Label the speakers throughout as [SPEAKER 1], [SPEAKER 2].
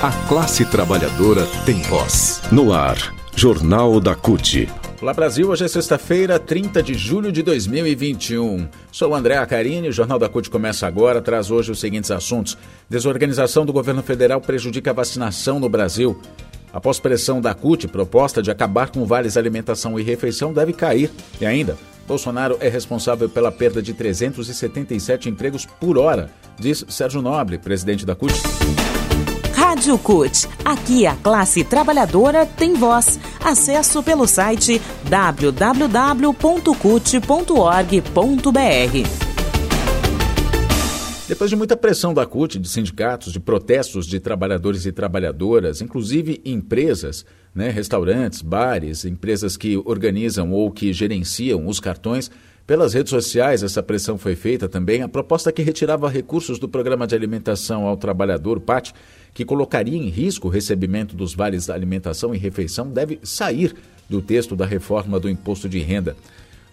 [SPEAKER 1] A classe trabalhadora tem voz. No ar, Jornal da CUT.
[SPEAKER 2] Olá Brasil, hoje é sexta-feira, 30 de julho de 2021. Sou André Acarini, o Jornal da CUT começa agora, traz hoje os seguintes assuntos. Desorganização do governo federal prejudica a vacinação no Brasil. Após pressão da CUT, proposta de acabar com vales alimentação e refeição deve cair. E ainda, Bolsonaro é responsável pela perda de 377 empregos por hora, diz Sérgio Nobre, presidente da CUT.
[SPEAKER 3] Rádio CUT. Aqui a classe trabalhadora tem voz. Acesso pelo site www.cut.org.br.
[SPEAKER 2] Depois de muita pressão da CUT, de sindicatos, de protestos de trabalhadores e trabalhadoras, inclusive empresas, né, restaurantes, bares, empresas que organizam ou que gerenciam os cartões, pelas redes sociais, essa pressão foi feita também. A proposta que retirava recursos do Programa de Alimentação ao Trabalhador, PAT, que colocaria em risco o recebimento dos vales da alimentação e refeição, deve sair do texto da reforma do imposto de renda.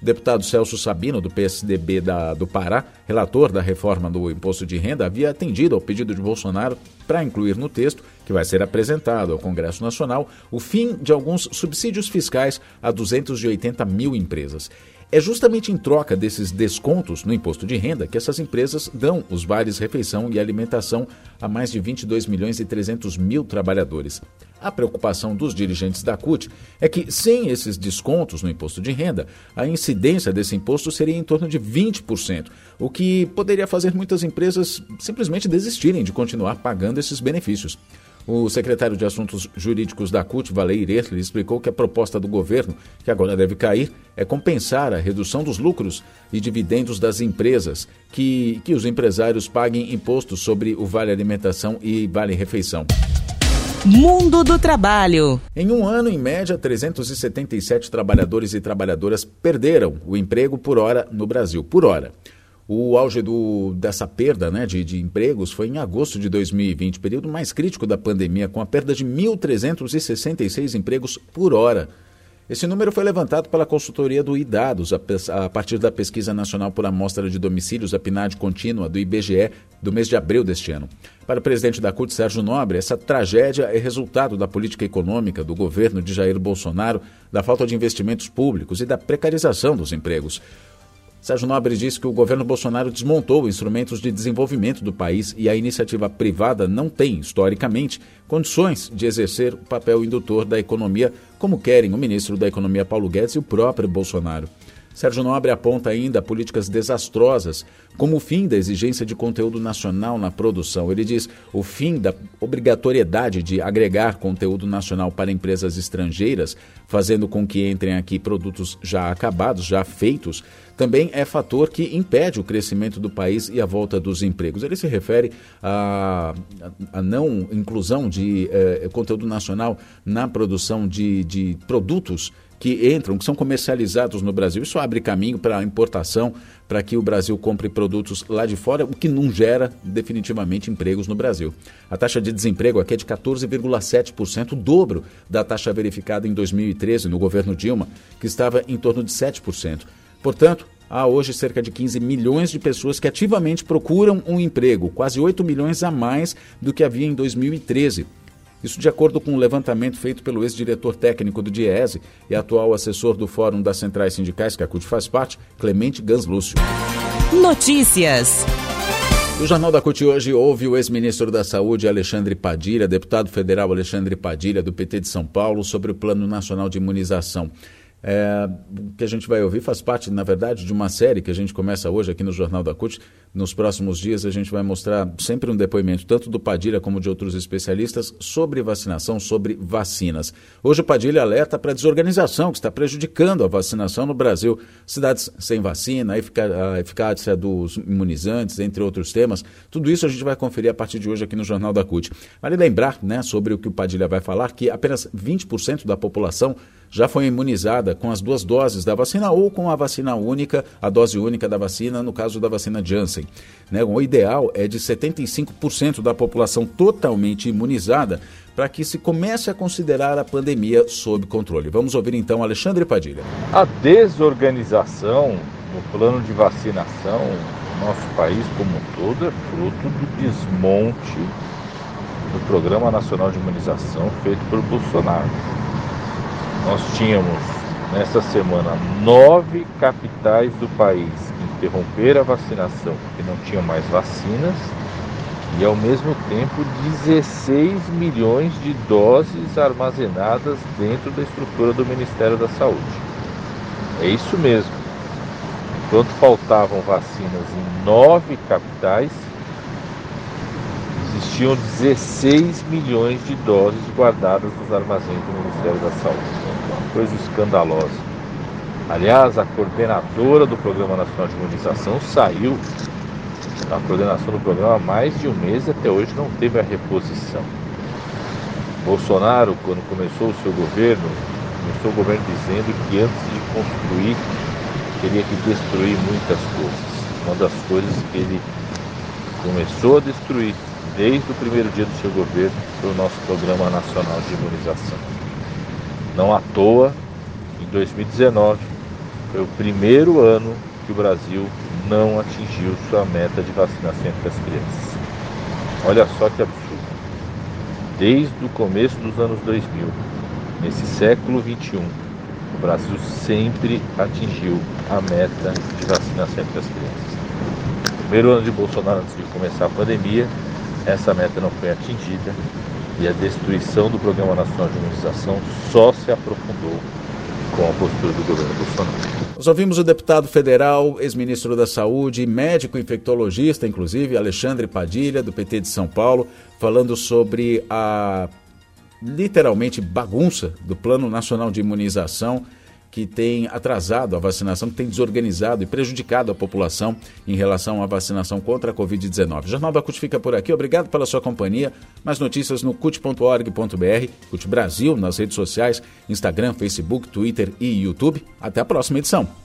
[SPEAKER 2] O deputado Celso Sabino, do PSDB da, do Pará, relator da reforma do imposto de renda, havia atendido ao pedido de Bolsonaro para incluir no texto, que vai ser apresentado ao Congresso Nacional, o fim de alguns subsídios fiscais a 280 mil empresas. É justamente em troca desses descontos no imposto de renda que essas empresas dão os vales refeição e alimentação a mais de 22 milhões e 300 mil trabalhadores. A preocupação dos dirigentes da CUT é que, sem esses descontos no imposto de renda, a incidência desse imposto seria em torno de 20%, o que poderia fazer muitas empresas simplesmente desistirem de continuar pagando esses benefícios. O secretário de Assuntos Jurídicos da CUT, Valeir Ertler, explicou que a proposta do governo, que agora deve cair, é compensar a redução dos lucros e dividendos das empresas, que, que os empresários paguem impostos sobre o Vale Alimentação e Vale Refeição.
[SPEAKER 3] Mundo do Trabalho.
[SPEAKER 2] Em um ano, em média, 377 trabalhadores e trabalhadoras perderam o emprego por hora no Brasil. Por hora. O auge do, dessa perda né, de, de empregos foi em agosto de 2020, período mais crítico da pandemia, com a perda de 1.366 empregos por hora. Esse número foi levantado pela consultoria do IDADOS, a, a partir da Pesquisa Nacional por Amostra de Domicílios, a PNAD contínua, do IBGE, do mês de abril deste ano. Para o presidente da CUT, Sérgio Nobre, essa tragédia é resultado da política econômica do governo de Jair Bolsonaro, da falta de investimentos públicos e da precarização dos empregos. Sérgio Nobre disse que o governo Bolsonaro desmontou instrumentos de desenvolvimento do país e a iniciativa privada não tem, historicamente, condições de exercer o papel indutor da economia, como querem o ministro da Economia Paulo Guedes e o próprio Bolsonaro. Sérgio Nobre aponta ainda políticas desastrosas, como o fim da exigência de conteúdo nacional na produção. Ele diz o fim da obrigatoriedade de agregar conteúdo nacional para empresas estrangeiras, fazendo com que entrem aqui produtos já acabados, já feitos, também é fator que impede o crescimento do país e a volta dos empregos. Ele se refere à, não inclusão de eh, conteúdo nacional na produção de, de produtos que entram, que são comercializados no Brasil. Isso abre caminho para a importação, para que o Brasil compre produtos lá de fora, o que não gera definitivamente empregos no Brasil. A taxa de desemprego aqui é de 14,7%, o dobro da taxa verificada em 2013 no governo Dilma, que estava em torno de 7%. Portanto, há hoje cerca de 15 milhões de pessoas que ativamente procuram um emprego, quase 8 milhões a mais do que havia em 2013. Isso de acordo com um levantamento feito pelo ex-diretor técnico do DIESE e atual assessor do Fórum das Centrais Sindicais, que a CUT faz parte, Clemente Gans Lúcio.
[SPEAKER 3] Notícias.
[SPEAKER 2] O Jornal da CUT hoje ouve o ex-ministro da Saúde, Alexandre Padilha, deputado federal Alexandre Padilha, do PT de São Paulo, sobre o Plano Nacional de Imunização. É, o que a gente vai ouvir faz parte, na verdade, de uma série que a gente começa hoje aqui no Jornal da CUT. Nos próximos dias a gente vai mostrar sempre um depoimento, tanto do Padilha como de outros especialistas, sobre vacinação, sobre vacinas. Hoje o Padilha alerta para a desorganização que está prejudicando a vacinação no Brasil. Cidades sem vacina, a eficácia dos imunizantes, entre outros temas. Tudo isso a gente vai conferir a partir de hoje aqui no Jornal da CUT. Vale lembrar né, sobre o que o Padilha vai falar, que apenas 20% da população já foi imunizada com as duas doses da vacina ou com a vacina única, a dose única da vacina, no caso da vacina Janssen. Né? O ideal é de 75% da população totalmente imunizada para que se comece a considerar a pandemia sob controle. Vamos ouvir então Alexandre Padilha.
[SPEAKER 4] A desorganização no plano de vacinação no nosso país como um todo é fruto do desmonte do Programa Nacional de Imunização feito por Bolsonaro. Nós tínhamos nesta semana nove capitais do país interromperam a vacinação porque não tinham mais vacinas e ao mesmo tempo 16 milhões de doses armazenadas dentro da estrutura do Ministério da Saúde. É isso mesmo. Enquanto faltavam vacinas em nove capitais, existiam 16 milhões de doses guardadas nos armazéns do Ministério da Saúde. Coisa escandalosa. Aliás, a coordenadora do Programa Nacional de Imunização saiu da coordenação do programa há mais de um mês e até hoje não teve a reposição. Bolsonaro, quando começou o seu governo, começou o governo dizendo que antes de construir teria que destruir muitas coisas. Uma das coisas que ele começou a destruir desde o primeiro dia do seu governo foi o nosso Programa Nacional de Imunização. Não à toa, em 2019, foi o primeiro ano que o Brasil não atingiu sua meta de vacinação entre as crianças. Olha só que absurdo. Desde o começo dos anos 2000, nesse século 21, o Brasil sempre atingiu a meta de vacinação entre as crianças. primeiro ano de Bolsonaro, antes de começar a pandemia, essa meta não foi atingida e a destruição do Programa Nacional de Imunização só se aprofundou com a postura do governo Bolsonaro.
[SPEAKER 2] Nós ouvimos o deputado federal, ex-ministro da Saúde, médico infectologista, inclusive, Alexandre Padilha, do PT de São Paulo, falando sobre a literalmente bagunça do Plano Nacional de Imunização que tem atrasado a vacinação, que tem desorganizado e prejudicado a população em relação à vacinação contra a Covid-19. O Jornal da CUT fica por aqui. Obrigado pela sua companhia. Mais notícias no cut.org.br, CUT Brasil, nas redes sociais, Instagram, Facebook, Twitter e YouTube. Até a próxima edição.